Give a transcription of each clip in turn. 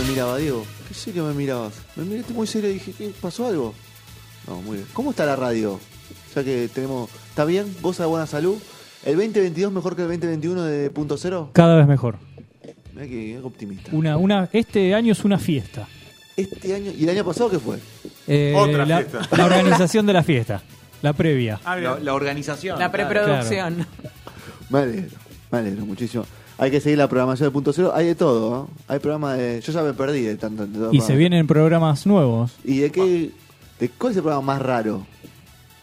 Me miraba, Diego? ¿Qué serio me mirabas? Me miraste muy serio y dije, ¿qué pasó algo? No, muy bien. ¿Cómo está la radio? Ya que tenemos. ¿Está bien? ¿Goza de buena salud? ¿El 2022 mejor que el 2021 de punto cero? Cada vez mejor. Mira que, optimista. Una, una, este año es una fiesta. Este año. ¿Y el año pasado qué fue? Eh, Otra la, fiesta. la organización de la fiesta. La previa. Ah. La, la organización. La claro. preproducción. Me alegro, me alegro muchísimo. Hay que seguir la programación de punto cero. Hay de todo, ¿no? Hay programas de. Yo ya me perdí de tanto. de Y se vienen programas nuevos. ¿Y de qué? ¿De cuál es el programa más raro?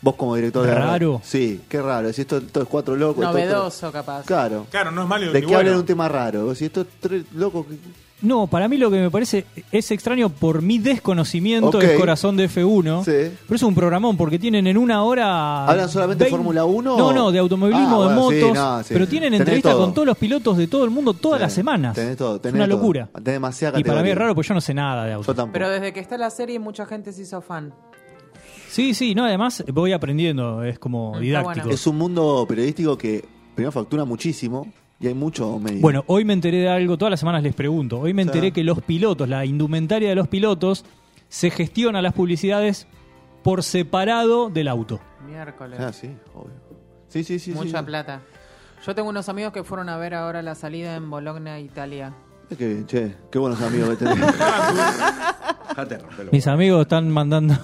Vos como director de la. ¿Raro? Sí, qué raro. Si esto, esto es cuatro locos. esto- Novedoso, capaz. Claro. Claro, no es malo ¿De ni qué hablan bueno. un tema raro? Si estos tres locos. No, para mí lo que me parece es extraño por mi desconocimiento Ok. es Corazón de F1. Sí. Pero es un programón porque tienen en una hora. ¿Hablan solamente de 20 Fórmula 1 No, no, de automovilismo, Ah, de bueno, sí, motos. no, sí. Pero tienen Tenés entrevistas todo. con todos los pilotos de todo el mundo todas Sí, las semanas. Tenés todo. es Tenés una todo. locura. Tenés demasiada Y para mí es raro porque yo no sé nada de autos. Yo tampoco. Pero desde que está la serie, mucha gente se hizo fan. Sí, sí, no, además voy aprendiendo, es como Está didáctico. bueno. Es un mundo periodístico que primero factura muchísimo y hay mucho medio. Bueno, hoy me enteré de algo, todas las semanas les pregunto. Hoy me enteré que los pilotos, la indumentaria de los pilotos, se gestiona las publicidades por separado del auto. Miércoles. Ah, sí, obvio. Sí, sí, sí. Mucha sí. plata. Yo tengo unos amigos que fueron a ver ahora la salida en Bologna, Italia. Qué bien, che. Qué buenos amigos que tenés. Mis amigos están mandando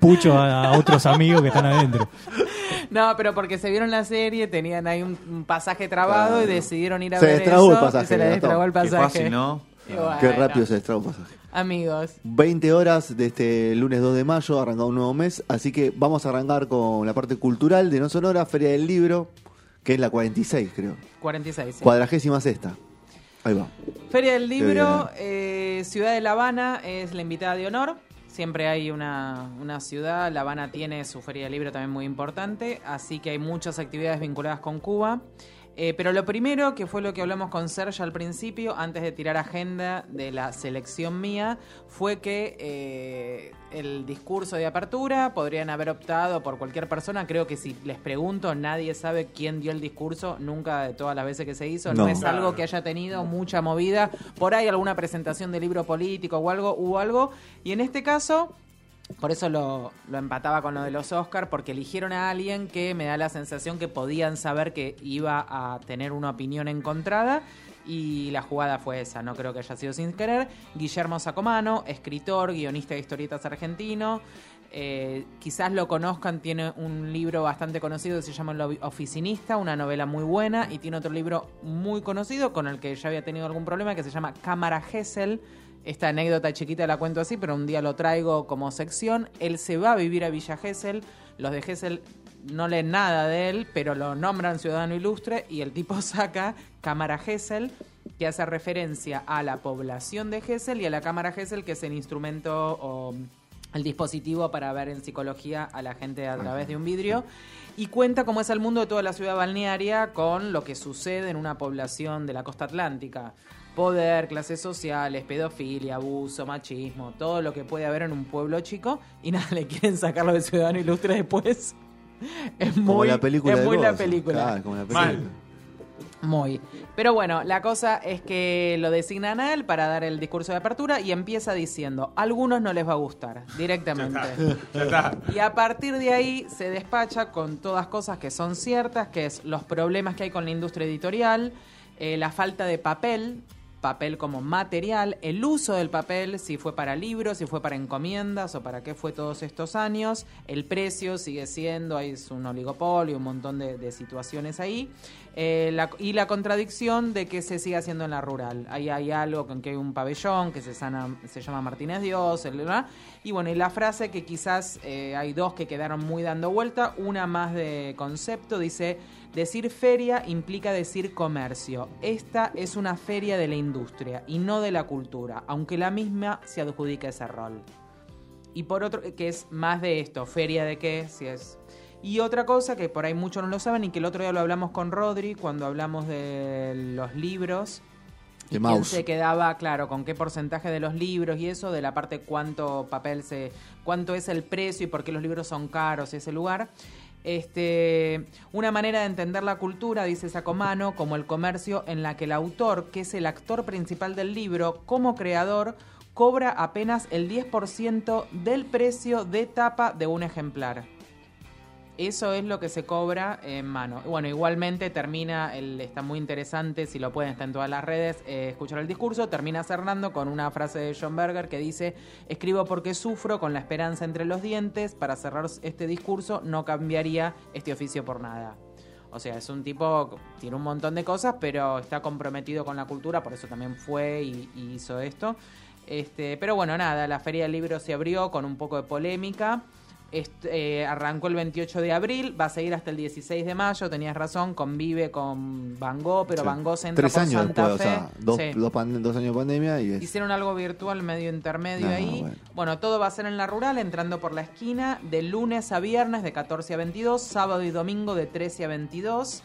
pucho a, a otros amigos que están adentro. No, pero porque se vieron la serie, tenían ahí un, un pasaje trabado y decidieron ir a Se ver destrabó eso. el pasaje, y se les destrabó el Qué pasaje. fácil, ¿no? Bueno, Qué rápido se destraba un pasaje. Amigos. 20 horas de este lunes 2 de mayo, arrancado un nuevo mes, así que vamos a arrancar con la parte cultural de No Sonora, Feria del Libro, que es la 46, creo. 46. sí. Cuadragésima sexta. Ahí va. Feria del Libro, eh, Ciudad de La Habana es la invitada de honor. Siempre hay una, una ciudad, La Habana tiene su Feria del Libro también muy importante, así que hay muchas actividades vinculadas con Cuba. Eh, pero lo primero, que fue lo que hablamos con Sergio al principio, antes de tirar agenda de la selección mía, fue que eh, el discurso de apertura podrían haber optado por cualquier persona. Creo que si les pregunto, nadie sabe quién dio el discurso nunca de todas las veces que se hizo. No, No. es algo que haya tenido mucha movida. Por ahí alguna presentación de libro político o algo, hubo algo. Y en este caso, por eso lo, empataba con lo de los Oscars, porque eligieron a alguien que me da la sensación que podían saber que iba a tener una opinión encontrada. Y la jugada fue esa, no creo que haya sido sin querer. Guillermo Sacomano, escritor, guionista de historietas argentino. Eh, quizás lo conozcan, tiene un libro bastante conocido que se llama El Oficinista, una novela muy buena, y tiene otro libro muy conocido con el que ya había tenido algún problema que se llama Cámara Gesell. Esta anécdota chiquita la cuento así, pero un día lo traigo como sección. Él se va a vivir a Villa Gesell. Los de Gesell no leen nada de él, pero lo nombran ciudadano ilustre y el tipo saca Cámara Gesell, que hace referencia a la población de Gesell y a la Cámara Gesell, que es el instrumento o el dispositivo para ver en psicología a la gente a través de un vidrio. Y cuenta cómo es el mundo de toda la ciudad balnearia con lo que sucede en una población de la costa atlántica. Poder, clases sociales, pedofilia, abuso, machismo, todo lo que puede haber en un pueblo chico. Y nada, le quieren sacarlo de ciudadano ilustre después. Es muy, como la película es muy la película. Claro, como la película. Mal. Muy. Pero bueno, la cosa es que lo designan a él para dar el discurso de apertura y empieza diciendo, a algunos no les va a gustar, directamente. Ya está. Y a partir de ahí se despacha con todas cosas que son ciertas, que es los problemas que hay con la industria editorial, eh, la falta de papel, papel como material, el uso del papel, si fue para libros, si fue para encomiendas o para qué fue todos estos años, el precio sigue siendo, hay un oligopolio, un montón de, de situaciones ahí, eh, y la contradicción de que se sigue haciendo en la rural. Ahí hay algo con que hay un pabellón que se, llama Martínez Dios, y bueno, y la frase que quizás eh, hay dos que quedaron muy dando vuelta, una más de concepto, dice, Decir feria implica decir comercio. Esta es una feria de la industria y no de la cultura, aunque la misma se adjudica ese rol. Y por otro, que es más de esto, feria de qué, si es... Y otra cosa que por ahí muchos no lo saben y que el otro día lo hablamos con Rodri cuando hablamos de los libros, De mouse. se quedaba, claro, con qué porcentaje de los libros y eso, de la parte cuánto papel se, cuánto es el precio y por qué los libros son caros ese lugar. Este, una manera de entender la cultura, dice Sacomano, como el comercio en la que el autor, que es el actor principal del libro, como creador, cobra apenas el 10% del precio de tapa de un ejemplar. Eso es lo que se cobra en mano. Bueno, igualmente termina, el, está muy interesante, si lo pueden, está en todas las redes, eh, escuchar el discurso, termina Hernando con una frase de John Berger que dice, escribo porque sufro con la esperanza entre los dientes, para cerrar este discurso no cambiaría este oficio por nada. O sea, es un tipo, tiene un montón de cosas, pero está comprometido con la cultura, por eso también fue y, y hizo esto. Este, pero bueno, nada, la Feria del Libro se abrió con un poco de polémica. Eh, arrancó el 28 de abril, va a seguir hasta el 16 de mayo, tenías razón, convive con Van Gogh, pero Sí. Van Gogh se entra Tres por años Santa después, Fe. o sea, dos, Sí. dos, dos años de pandemia y es... Hicieron algo virtual medio intermedio No, ahí. bueno. Bueno. todo va a ser en la rural, entrando por la esquina, de lunes a viernes de 14 a 22, sábado y domingo de 13 a 22.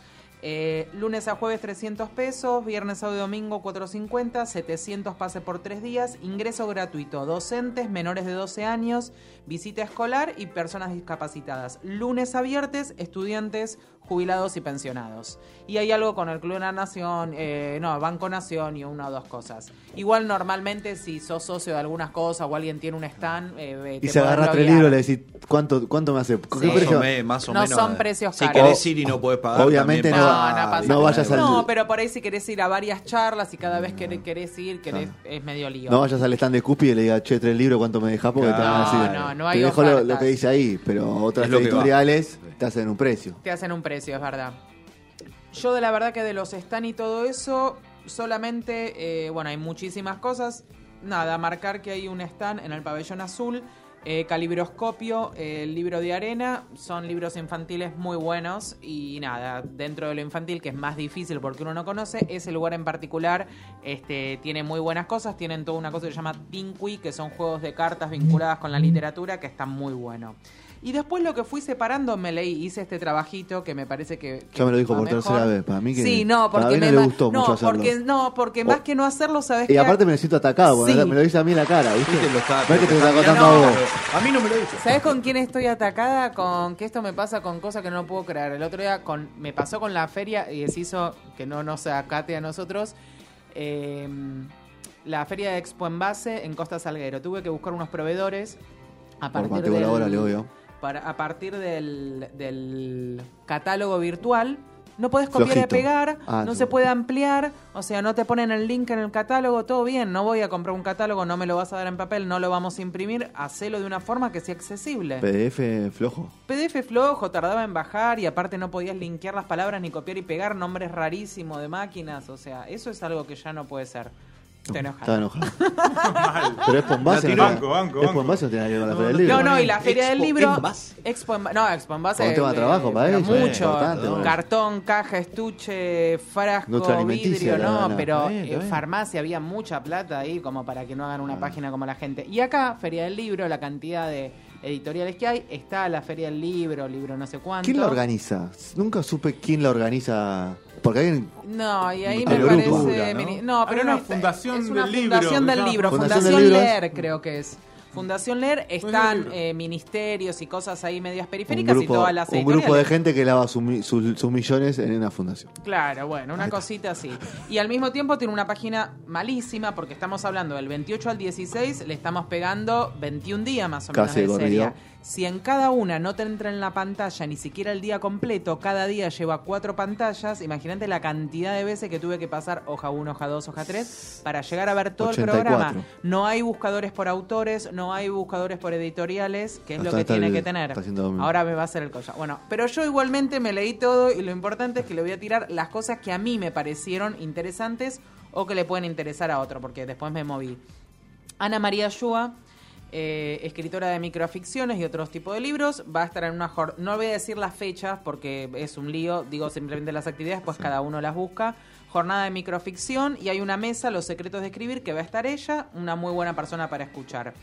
Eh, lunes a jueves 300 pesos, viernes, sábado y domingo 450, 700 pase por tres días, ingreso gratuito, docentes, menores de 12 años, visita escolar y personas discapacitadas. Lunes a viernes, estudiantes, jubilados y pensionados. Y hay algo con el Club de la Nación, eh, no, Banco Nación y una o dos cosas. Igual normalmente si sos socio de algunas cosas o alguien tiene un stand, eh, Y te se agarra tres libros y le decís, ¿cuánto, cuánto me hace? ¿Qué Sí. Más precio? o, me- más o No menos. son eh, precios Si caros. querés ir y no podés pagar. Obviamente no- No, no no vayas al- No, pero por ahí si querés ir a varias charlas y cada vez que querés ir, querés, es medio lío. No vayas al stand de Scoopy y le digas, che, tres libros, ¿cuánto me dejas? Porque te van a No, decir, no, no te hay dejo lo, ofertas. lo que dice ahí, pero otras editoriales te hacen un precio. te hacen un precio, es verdad. Yo de la verdad que de los stand y todo eso, solamente, eh, bueno, hay muchísimas cosas. Nada, marcar que hay un stand en el pabellón azul, eh, calibroscopio, eh, libro de arena, son libros infantiles muy buenos y nada, dentro de lo infantil que es más difícil porque uno no conoce, ese lugar en particular este, tiene muy buenas cosas, tienen toda una cosa que se llama Tinqui, que son juegos de cartas vinculadas con la literatura, que están muy bueno. Y después lo que fui separando, me leí, hice este trabajito que me parece que... que Ya me lo dijo por mejor. tercera vez, para mí que- Sí, no, para porque mí no me le gustó no, mucho hacerlo. porque no, porque más que no hacerlo, sabes Y que aparte me siento atacado, porque Sí. me lo dice a mí en la cara, ¿viste? Viste, lo está- no es que te lo está contando a vos. A mí no me lo dice. ¿Sabes con quién estoy atacada? Con que esto me pasa con cosas que no puedo creer. El otro día con, me pasó con la feria y se hizo que no nos acate a nosotros. eh, la feria de Expo en base en Costa Salguero. Tuve que buscar unos proveedores a Por partir Mateo del, Laborale, obvio. Para- a partir del, del catálogo virtual. No puedes copiar Flojito. y pegar, Ah, no no. se puede ampliar, o sea, no te ponen el link en el catálogo, todo bien, no voy a comprar un catálogo, no me lo vas a dar en papel, no lo vamos a imprimir, hacelo de una forma que sea accesible. PDF flojo. PDF flojo, tardaba en bajar y aparte no podías linkear las palabras ni copiar y pegar nombres rarísimos de máquinas. O sea, eso es algo que ya no puede ser. Está enojado. enojado. Pero es Pombase. No Banco, Es. Pombase no tiene nada que ver con la Feria del Libro. No, no, y la feria del Expo libro. en base. Expo en No, Expo en base. Con un tema de trabajo para ellos, Mucho. Cartón, caja, estuche, frasco, vidrio, no. pero está está bien. farmacia había mucha plata ahí como para que no hagan una Ah. página como la gente. Y acá, Feria del Libro, la cantidad de editoriales que hay, está la Feria del Libro, libro no sé cuánto. ¿Quién la organiza? Nunca supe quién la organiza. Porque alguien. No, y ahí me parece. ¿no? mini- No, pero Hay no una es- fundación es una del libro, fundación del libro, Fundación Fundación, del Libro es- Leer, creo que es. Fundación Leer Fundación están Libro. eh, ministerios y cosas ahí medias Un periféricas y grupo, todas las un grupo de gente que lava su mi- sus sus millones en una fundación. Claro, bueno, una cosita así. Y al mismo tiempo tiene una página malísima porque estamos hablando del 28 al 16, le estamos pegando 21 días más o menos Casi de corrido. serie. Si en cada una no te entra en la pantalla ni siquiera el día completo, cada día lleva cuatro pantallas, imagínate la cantidad de veces que tuve que pasar hoja 1, hoja 2, hoja 3 para llegar a ver todo el 84. programa. No hay buscadores por autores, no hay buscadores por editoriales, que es lo que tiene el- que tener. Ahora me va a hacer el collar. Bueno, pero yo igualmente me leí todo y lo importante es que le voy a tirar las cosas que a mí me parecieron interesantes o que le pueden interesar a otro, porque después me moví. Ana María Yua eh, escritora de microficciones y otros tipos de libros. Va a estar en una jornada, no voy a decir las fechas porque es un lío, digo simplemente las actividades, pues cada uno las busca. Jornada de microficción y hay una mesa, Los Secretos de Escribir, que va a estar ella, una muy buena persona para escuchar.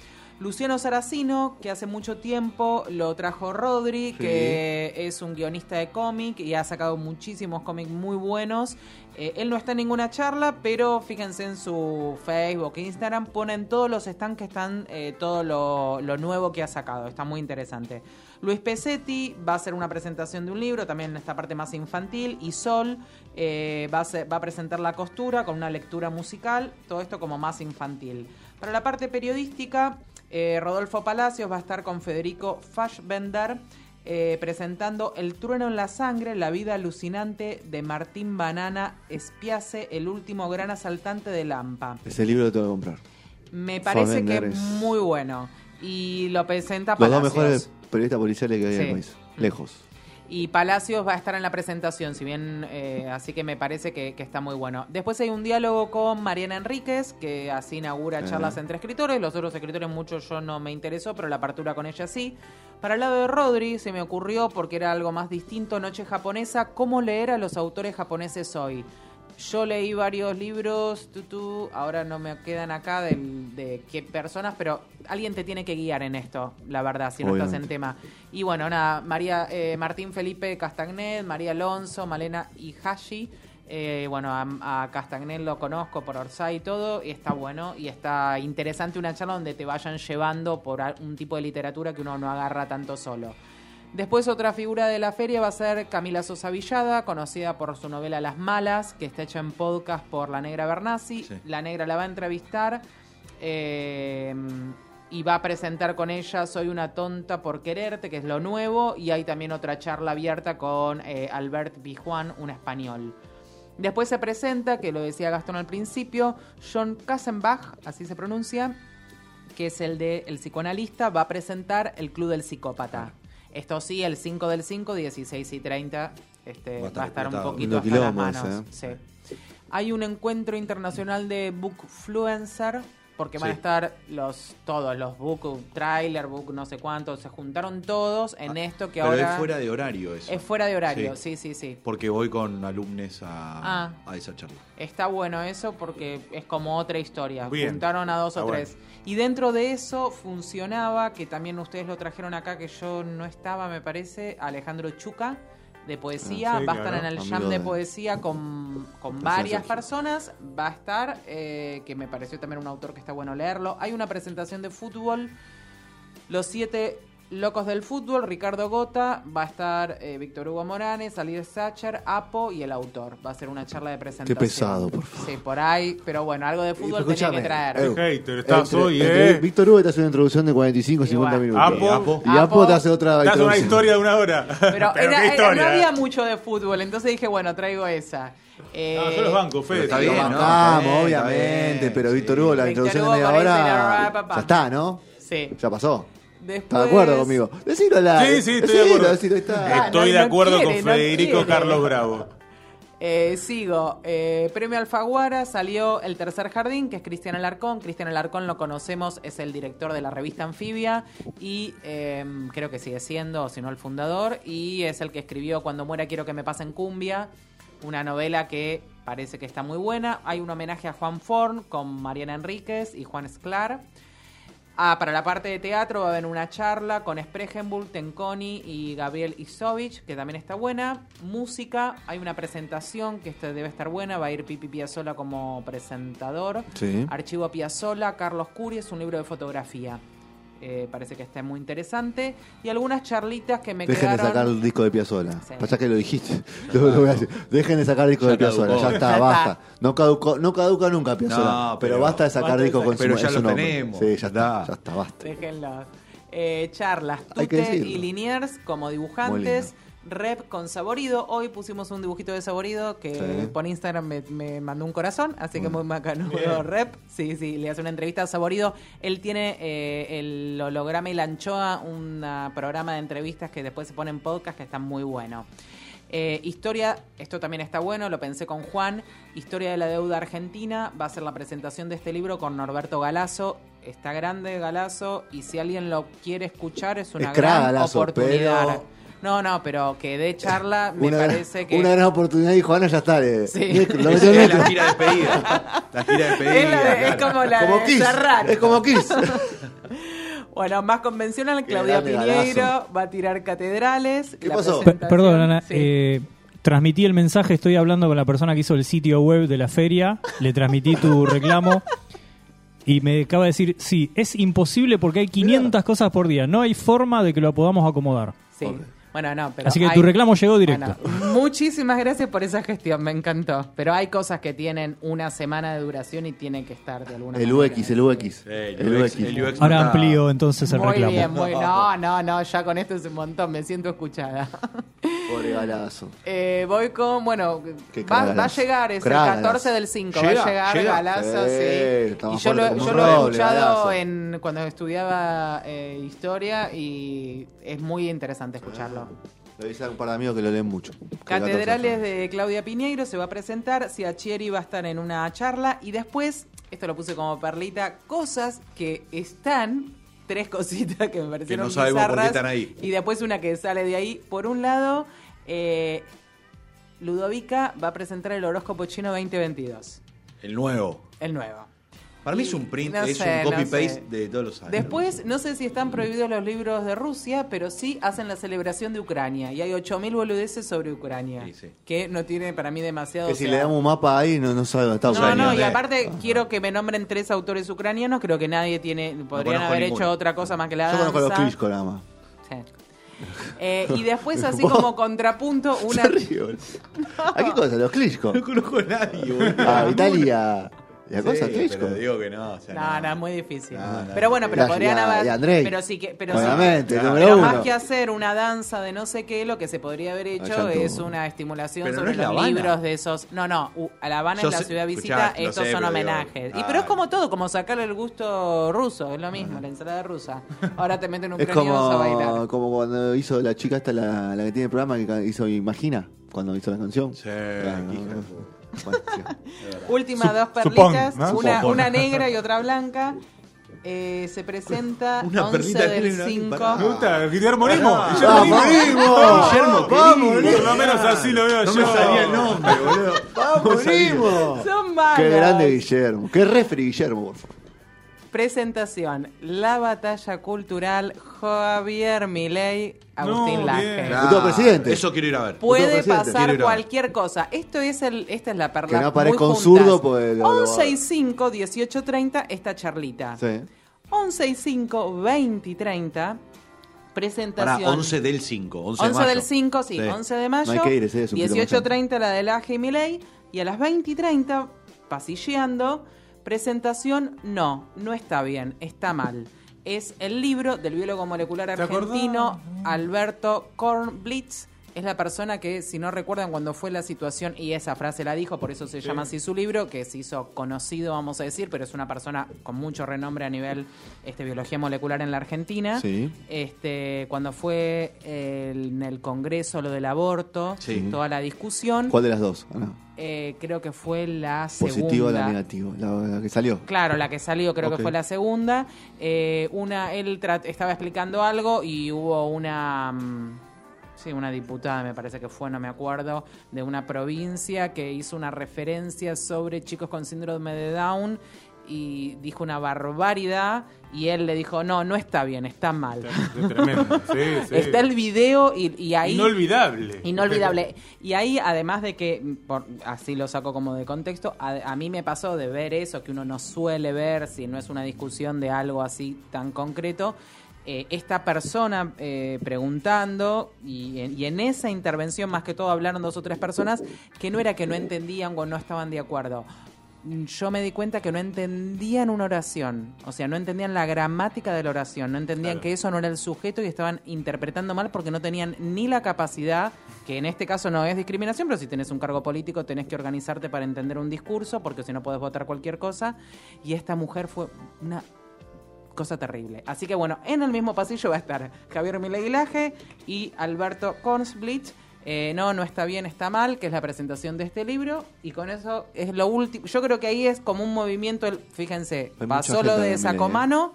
Luciano Saracino, que hace mucho tiempo lo trajo Rodri, Sí. que es un guionista de cómic y ha sacado muchísimos cómics muy buenos. Eh, él no está en ninguna charla, pero fíjense en su Facebook e Instagram, ponen todos los stands que están, eh, todo lo, lo nuevo que ha sacado. Está muy interesante. Luis Pesetti va a hacer una presentación de un libro, también en esta parte más infantil. Y Sol eh, va, a ser- va a presentar la costura con una lectura musical, todo esto como más infantil. Para la parte periodística, eh, Rodolfo Palacios va a estar con Federico Fassbender eh, presentando El trueno en la sangre, la vida alucinante de Martín Banana Espiace, el último gran asaltante de Lampa. Ese libro lo tengo que comprar. Me parece que Fassbender es es- muy bueno. Y lo presenta Los dos Palacios. mejores periodistas policiales que hay en el país. Lejos. Y Palacios va a estar en la presentación, si bien, eh, así que me parece que, que está muy bueno. Después hay un diálogo con Mariana Enríquez, que así inaugura charlas entre escritores. Los otros escritores muchos yo no me interesó, pero la apertura con ella sí. Para el lado de Rodri se me ocurrió, porque era algo más distinto, Noche Japonesa, cómo leer a los autores japoneses hoy. Yo leí varios libros, tutú, ahora no me quedan acá de qué personas, pero alguien te tiene que guiar en esto, la verdad, si no estás en tema. Y bueno, nada, María, eh, Martín Felipe Castagnet, María Alonso, Malena Ihashi. Eh, bueno, a, a Castagnet lo conozco por Orsay y todo, y está bueno y está interesante una charla donde te vayan llevando por un tipo de literatura que uno no agarra tanto solo. Después otra figura de la feria va a ser Camila Sosa Villada, conocida por su novela Las Malas, que está hecha en podcast por La Negra Bernasi. Sí. La Negra la va a entrevistar eh, y va a presentar con ella Soy una tonta por quererte, que es lo nuevo, y hay también otra charla abierta con eh, Albert Bijuan, un español. Después se presenta, que lo decía Gastón al principio, John Kassenbach, así se pronuncia, que es el de el psicoanalista, va a presentar el Club del Psicópata. Esto sí, el 5 del 5, 16 y 30, este, Va a va a estar estar un poquito hasta las manos. ese, sí. Hay un encuentro internacional de Bookfluencer, porque van a estar los todos, los book trailer, book no sé cuántos, se juntaron todos en esto que Ah, Pero ahora es fuera de horario eso. es fuera de horario, Sí. sí, sí, sí. Porque voy con alumnos a, Ah. a esa charla. Está bueno eso porque es como otra historia. Bien. Juntaron a dos o Está tres. Y dentro de eso funcionaba, que también ustedes lo trajeron acá, que yo no estaba, me parece, Alejandro Chuca, de poesía. Sí, va a estar claro. en el jam de de- poesía con, con varias Sergio. personas. Va a estar, eh, que me pareció también un autor que está bueno leerlo. Hay una presentación de fútbol. Los siete locos del fútbol, Ricardo Gota, va a estar eh, Víctor Hugo Moranes, Alier Sacher, Apo y el autor. Va a ser una charla de presentación. pesado, por favor. Sí, por ahí, pero bueno, algo de fútbol tenía escúchame, que traer. Hater estás Entre- hoy, entre eh. Víctor Hugo te hace una introducción de 45 50 Igual. minutos. Apo. Apo. Y Apo Apo. te hace otra Te hace una introducción. historia de una hora. Pero, Pero era- qué era- historia. no había eh. mucho de fútbol, entonces dije, bueno, traigo esa. Eh, Ah, yo los banco, Fede. está lo bien, banco. ¿no? Vamos, Está bien, obviamente, está bien, pero sí. Víctor Hugo, la Víctor introducción Hugo de media hora. rapa, Ya está, ¿no? Sí. Ya pasó. Después, ¿Estás de acuerdo conmigo? Decilo. Sí, sí, estoy de Decilo, acuerdo. decilo, ahí está. Ah, Estoy no, de no acuerdo quiere, con Federico. Carlos Bravo. Eh, sigo. Eh, Premio Alfaguara salió El Tercer Jardín, que es Cristian Alarcón. Cristian Alarcón lo conocemos, es el director de la revista Anfibia y eh, creo que sigue siendo, si no el fundador, y es el que escribió Cuando muera quiero que me pasen cumbia, una novela que parece que está muy buena. Hay un homenaje a Juan Forn con Mariana Enríquez y Juan Esclar. Ah, para la parte de teatro va a haber una charla con Spregenbull, Tenconi y Gabriel Isovich, que también está buena. Música, hay una presentación que este debe estar buena, va a ir Pipi Piazzola como presentador. Sí. Archivo Piazzola, Carlos Curi, es un libro de fotografía. Eh, parece que está muy interesante. Y algunas charlitas que me Dejen de sacar el disco de Piazzola. Sí. Pasa que lo dijiste. Lo- lo voy a decir. Dejen de sacar el disco Ya de Piazzola. caducó. Ya está, basta. No, caducó, no caduca nunca Piazzola. No, pero, pero basta de sacar discos con sacar- su, pero ya su lo nombre. tenemos. Sí, ya está, ya está, basta. Déjenlo. Eh, charlas, Tute y Liniers como dibujantes. Rep con Saborido. Hoy pusimos un dibujito de Saborido que Sí. por Instagram me, me mandó un corazón, así que Muy muy macanudo. Rep. Sí, sí, le hace una entrevista a Saborido. Él tiene eh, el holograma y la anchoa, un programa de entrevistas que después se pone en podcast que está muy bueno. Eh, historia, esto también está bueno, lo pensé con Juan. Historia de la deuda argentina. Va a ser la presentación de este libro con Norberto Galazo. está grande Galazo y si alguien lo quiere escuchar es una Es gran Galazo, oportunidad. pero- No, no, pero que dé charla me una, gran- parece que... una gran oportunidad y Juana ya está. le- Sí. lo Es metió en la gira despedida. La gira despedida. Es, la de- es como la como de Kiss. Serrat. Es como Kiss. Bueno, más convencional, Claudia Piñeiro va a tirar catedrales. ¿Qué la pasó? Perdón, Ana. Sí. eh, transmití el mensaje, estoy hablando con la persona que hizo el sitio web de la feria, le transmití tu reclamo y me acaba de decir, sí, es imposible porque hay 500 cosas por día, no hay forma de que lo podamos acomodar. Sí. Bueno, no, pero Así que hay- tu reclamo llegó directo. Bueno, muchísimas gracias por esa gestión, me encantó. Pero hay cosas que tienen una semana de duración y tienen que estar de alguna El manera. UX, el UX. Sí, el UX, el UX Ahora amplío entonces el Muy reclamo. bien, muy No, no, no, ya con esto es un montón, me siento escuchada. Pobre Galazo. Eh, voy con, bueno, va, va a llegar, es el 14 Galazo. del 5, va Llega, a llegar llega. Galazo, Sí, Y yo lo, yo lo he escuchado en, cuando estudiaba eh, historia y es muy interesante escucharlo. Avisé a un par de amigos que lo leen mucho. Que Catedrales 14 de Claudia Piñeiro se va a presentar, Siachieri va a estar en una charla y después, esto lo puse como perlita, cosas que están, tres cositas que me parecieron no sabemos por qué bizarras, están ahí. y después una que sale de ahí. Por un lado, eh, Ludovica va a presentar el horóscopo chino 2022, El nuevo. el nuevo. Para mí es Y un print, no es sé, un no copy-paste sé. de todos los años. Después, no sé si están prohibidos los libros de Rusia, pero sí hacen la celebración de Ucrania. Y hay 8.000 boludeces sobre Ucrania. Sí, sí. Que no tiene para mí demasiado... Que si le damos un mapa ahí, no, no sabe dónde está No, Ucrania. no, y eh. aparte quiero que me nombren tres autores ucranianos. Creo que nadie tiene... Podrían conozco haber ninguno. hecho otra cosa más que la Yo danza. conozco a los Klitschko nada más. Sí. Eh, y después, así Vos- como contrapunto, una... ¿A qué cosa? ¿Los Klitschko? No conozco a nadie, boludo. A Italia. ¿Y a Sí, cosa Klitschko? pero digo que no. o sea, No, no, es muy difícil. No, no, pero bueno, pero podrían haber... Pero sí que... Pero sí- Claro. Pero uno. más que hacer una danza de no sé qué, lo que se podría haber hecho es una estimulación Pero no sobre es La los libros de esos. No, no, a La Habana Yo es la sé- ciudad visita, escuchá, estos sé, son pero digo, homenajes. y pero es como todo, como sacarle el gusto ruso, es lo mismo, la ensalada rusa. Ahora te meten un Es ucraniano a como, bailar. como cuando hizo la chica esta, la, la que tiene el programa, que hizo Imagina, cuando hizo la canción. Sí, Claro. Bueno. Últimas dos perlitas, ¿no? una, negra y otra blanca. Eh, se presenta Una 11 perlita del tiene una- 5. pará. Me gusta, Guillermo Nimo. ¡Vamos, Guillermo Nimo. Guillermo! ¡Vamos, Por lo menos así lo veo No yo. me salía el nombre, boludo. ¡Vamos, Nimo! Son malas. ¡Qué grande Guillermo! ¡Qué refri Guillermo, por favor! Presentación, la batalla cultural Javier Milei, Agustín No, Laje. Futuro presidente. Eso quiero ir a ver. Puede pasar cualquier cosa. Esto es el, esta es la perla. Que no aparezca un zurdo, pues, lo- lo- 11 y 5, 18 30, esta charlita. Sí. 11 y 5, 20 y 30, Para presentación. 11 del 5. 11, de 11 mayo. del 5, sí, 11 de mayo. No hay que ir, más 18.30 la de Laje y Milei. Y a las 20 y 30, pasilleando, presentación, no, no está bien, está mal. Es el libro del biólogo molecular argentino Alberto Kornblitz. Es la persona que, si no recuerdan cuando fue la situación, y esa frase la dijo, por eso se llama así su libro, que se hizo conocido, vamos a decir, pero es una persona con mucho renombre a nivel este, biología molecular en la Argentina Sí. este, cuando fue el- en el Congreso lo del aborto, Sí. toda la discusión, ¿Cuál de las dos? Ah, no. eh, creo que fue la segunda. ¿Positiva o la negativa? La, la que salió. Claro, la que salió creo que fue la segunda. Eh, una, él estaba explicando algo y hubo una, mm, sí, una diputada, me parece que fue, no me acuerdo, de una provincia que hizo una referencia sobre chicos con síndrome de Down y dijo una barbaridad y él le dijo, no, no está bien, está mal. Es tremendo. Sí, sí. Está el video y, y ahí... Inolvidable. Inolvidable. Y ahí, además de que, por- así lo saco como de contexto, a, a mí me pasó de ver eso que uno no suele ver si no es una discusión de algo así tan concreto. Eh, esta persona eh, preguntando y en, y en esa intervención más que todo hablaron dos o tres personas que no era que no entendían o no estaban de acuerdo. Yo me di cuenta que no entendían una oración, o sea, no entendían la gramática de la oración, no entendían Claro. que eso no era el sujeto y estaban interpretando mal porque no tenían ni la capacidad, que en este caso no es discriminación, pero si tenés un cargo político tenés que organizarte para entender un discurso, porque si no podés votar cualquier cosa. Y esta mujer fue una cosa terrible. Así que bueno, en el mismo pasillo va a estar Javier Milei Laje y Alberto Kornsblitz. eh, no, no está bien, está mal, que es la presentación de este libro, y con eso es lo último. Yo creo que ahí es como un movimiento, fíjense, Hay pasó lo de Sacomano,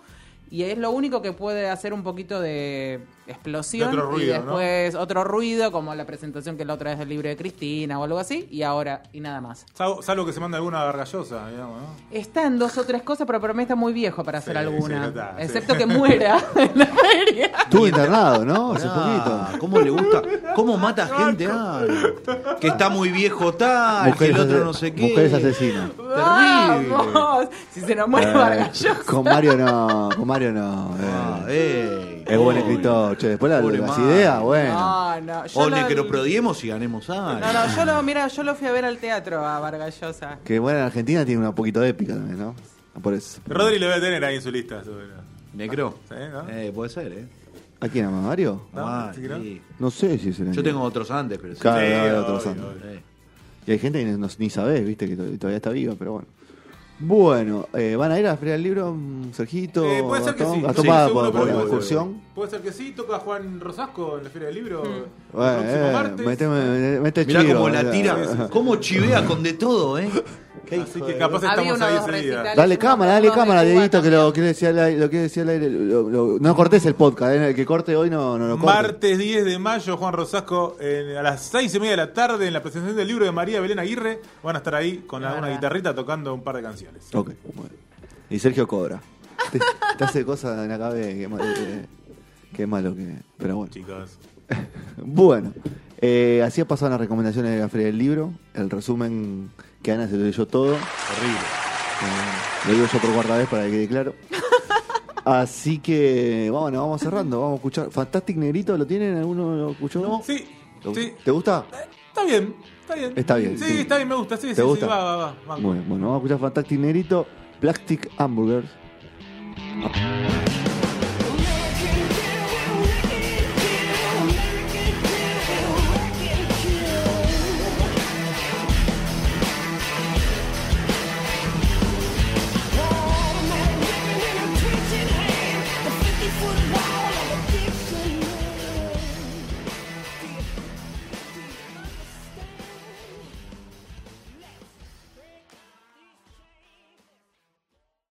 y es lo único que puede hacer un poquito de explosión, De otro ruido, y ¿no? después otro ruido, como la presentación que la otra vez del libro de Cristina o algo así, y ahora, y nada más. Salvo, salvo que se manda alguna gargallosa, digamos, ¿no? Está en dos o tres cosas, pero para mí está muy viejo para hacer Sí, alguna. sí, está, sí. excepto que muera en la feria. Estuvo internado, ¿no? Hace poquito. ¿Cómo le gusta? ¿Cómo mata gente? Ah, que está muy viejo tal, que el otro no sé qué. mujeres asesinas. Terrible. ¡Vamos! Si se nos muere Eh, Vargas Llosa. con Mario no, con Mario no. eh. Ah, ey, es buen escritor, che. Después la- Pobre las ideas, bueno. No, no. Yo O lo- necroprodiemos y ganemos algo. No, no, yo lo, mira, yo lo fui a ver al teatro a Vargas Llosa. Que bueno, en Argentina tiene una poquito de épica también, ¿no? Por eso. Rodri lo debe tener ahí en su lista. seguro. Necro. Sí, ¿no? Eh, puede ser, ¿eh? ¿A quién ama Mario? ¿No? Ah, ¿Sí que no? sí. No sé si es el Yo tengo otros antes, pero sí. Claro, Sí, hay otros obvio. antes. Eh. Y hay gente que no- ni sabés, viste, que to- todavía está viva, pero bueno. Bueno, eh, ¿van a ir a la Feria del Libro, mm, Sergito? Eh, puede ser que sí. Gastón Sí, va por, la puede ser. excursión. Puede ser que sí, toca Juan Rosasco en la Feria del Libro. el Bueno, próximo eh, martes. meteme- mete Mirá chivo, cómo la mirá. tira, cómo chivea con de todo, ¿eh? Qué Así que capaz estamos ahí dos ese día. recitales. Dale cámara, dale cámara, Dieguito, que lo, que decía al aire- lo que decía al aire. lo- lo- no cortes el podcast, eh, el que corte hoy no, no lo corte. Martes 10 de mayo, Juan Rosasco, en- a las 6 y media de la tarde, en la presentación del libro de María Belén Aguirre. Van a estar ahí con Es una verdad. guitarrita tocando un par de canciones. Ok, bueno. Y Sergio cobra. Te, te hace cosas en la cabeza que, mal- que, que malo que. Pero bueno. Chicos. Bueno, eh, así ha pasado las recomendaciones de la Feria del Libro. El resumen que Ana se lo leyó todo. Horrible. Eh, lo digo yo por cuarta vez para que quede claro. Así que, bueno, vamos cerrando. Vamos a escuchar. Fantastic Negrito, ¿lo tienen? ¿Alguno lo escuchó? Sí, ¿Lo- sí. ¿Te gusta? Está bien, está bien. Está bien, Sí, sí. está bien, me gusta. Sí, ¿Te sí, gusta? sí, va, va, va. bueno, vamos a escuchar Fantastic Negrito, Plastic Hamburgers.